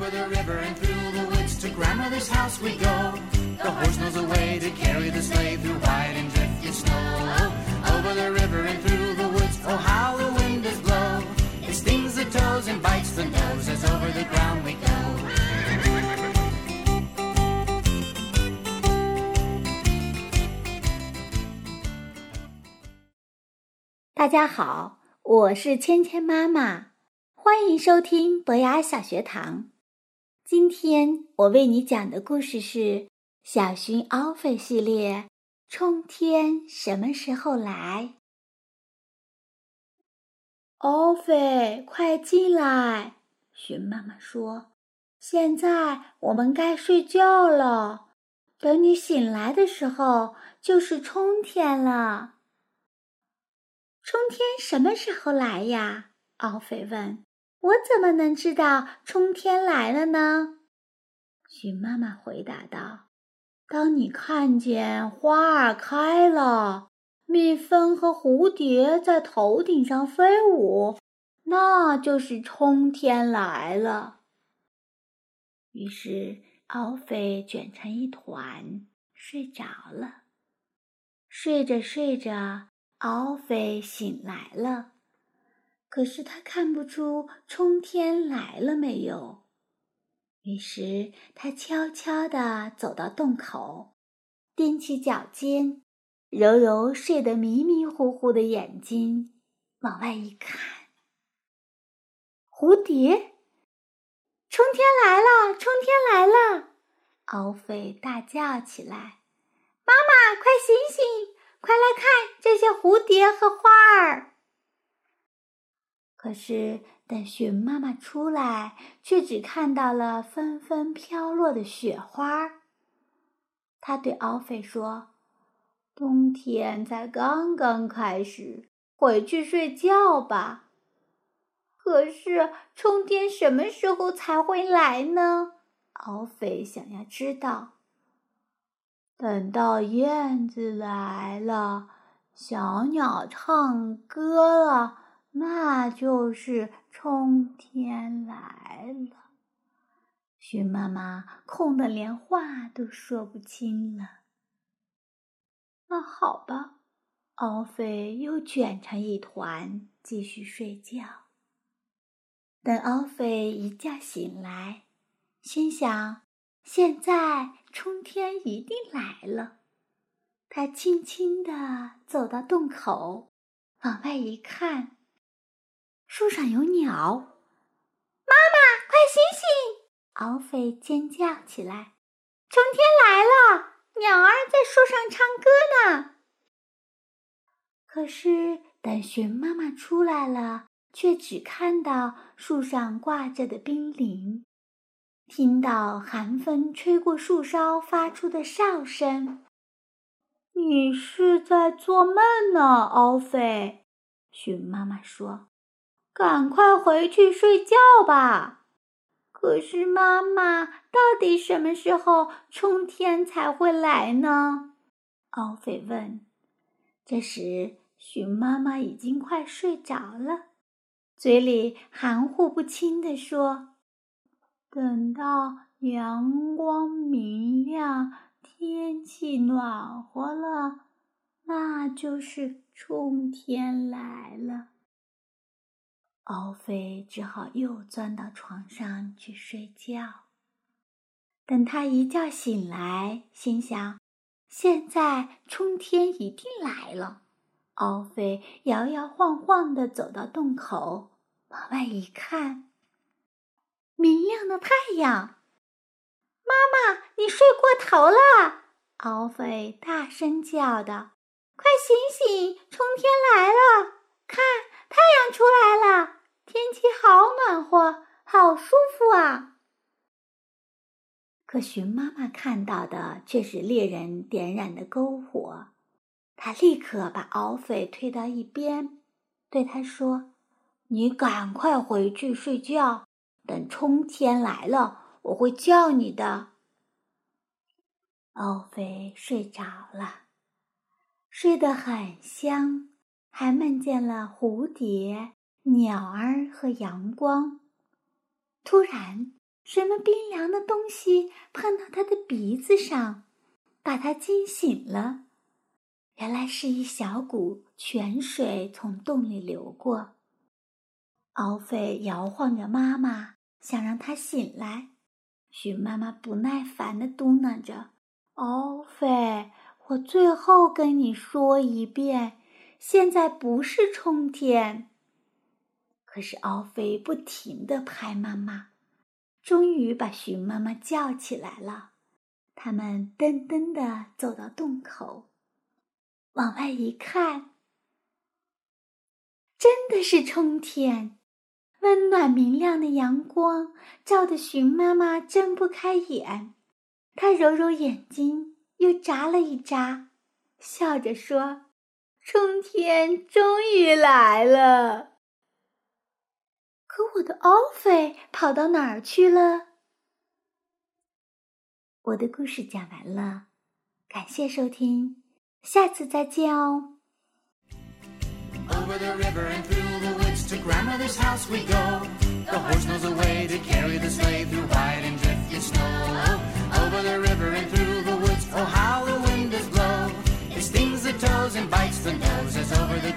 Over the river and through the woods to grandmother's house we go. The horse knows the way to carry the sleigh through white and drifty snow. Over the river and through the woods, oh how the wind does blow. It stings the toes and bites the nose as over the ground we go. 大家好，我是芊芊妈妈，欢迎收听博雅小学堂。 今天我为你讲的故事是《小熊奥菲系列》，冲天什么时候来？奥菲，快进来！熊妈妈说：“现在我们该睡觉了，等你醒来的时候就是春天了。”春天什么时候来呀？奥菲问。我怎么能知道春天来了呢？熊妈妈回答道：“当你看见花儿开了，蜜蜂和蝴蝶在头顶上飞舞，那就是春天来了。”于是，奥菲卷成一团睡着了。睡着睡着。奥菲醒来了，可是他看不出春天来了没有。于是他悄悄地走到洞口，踮起脚尖，揉揉睡得迷迷糊糊的眼睛，往外一看，蝴蝶，春天来了，春天来了！奥菲大叫起来：“妈妈，快醒醒！”快来看这些蝴蝶和花儿！可是等熊妈妈出来，却只看到了纷纷飘落的雪花。他对奥菲说：“冬天才刚刚开始，回去睡觉吧。”可是春天什么时候才会来呢？奥菲想要知道。等到燕子来了，小鸟唱歌了，那就是春天来了。熊妈妈空得连话都说不清了。那好吧，奥菲又卷成一团，继续睡觉。等奥菲一觉醒来，心想。现在春天一定来了。他轻轻地走到洞口，往外一看，树上有鸟。妈妈，快醒醒！奥菲尖叫起来：“春天来了，鸟儿在树上唱歌呢。”可是等熊妈妈出来了，却只看到树上挂着的冰凌。听到寒风吹过树梢发出的哨声，你是在做梦呢，奥菲。熊妈妈说：“赶快回去睡觉吧。”可是，妈妈，到底什么时候春天才会来呢？奥菲问。这时，熊妈妈已经快睡着了，嘴里含糊不清地说。等到阳光明亮，天气暖和了，那就是春天来了。奥菲只好又钻到床上去睡觉。等他一觉醒来，心想：现在春天一定来了。奥菲摇摇晃晃地走到洞口，往外一看。明亮的太阳，妈妈，你睡过头了！奥菲大声叫道：“快醒醒，春天来了！看，太阳出来了，天气好暖和，好舒服啊！”可熊妈妈看到的却是猎人点燃的篝火，她立刻把奥菲推到一边，对他说：“你赶快回去睡觉。”等春天来了，我会叫你的。奥菲睡着了，睡得很香，还梦见了蝴蝶、鸟儿和阳光。突然，什么冰凉的东西碰到他的鼻子上，把他惊醒了。原来是一小股泉水从洞里流过。奥菲摇晃着妈妈，想让她醒来。熊妈妈不耐烦地嘟囔着：“奥菲，我最后跟你说一遍，现在不是春天。”可是奥飞不停地拍妈妈。终于把熊妈妈叫起来了。他们噔噔地走到洞口，往外一看，真的是春天。温暖明亮的阳光照得熊妈妈睁不开眼。她揉揉眼睛，又眨了一眨，笑着说：“春天终于来了。” Over the river and through the woods to grandmother's house we go. The horse knows a way to carry the sleigh through wide and drifting snow. Over the river and through the woods, oh how the wind does blow! It stings the toes and bites the noses. over the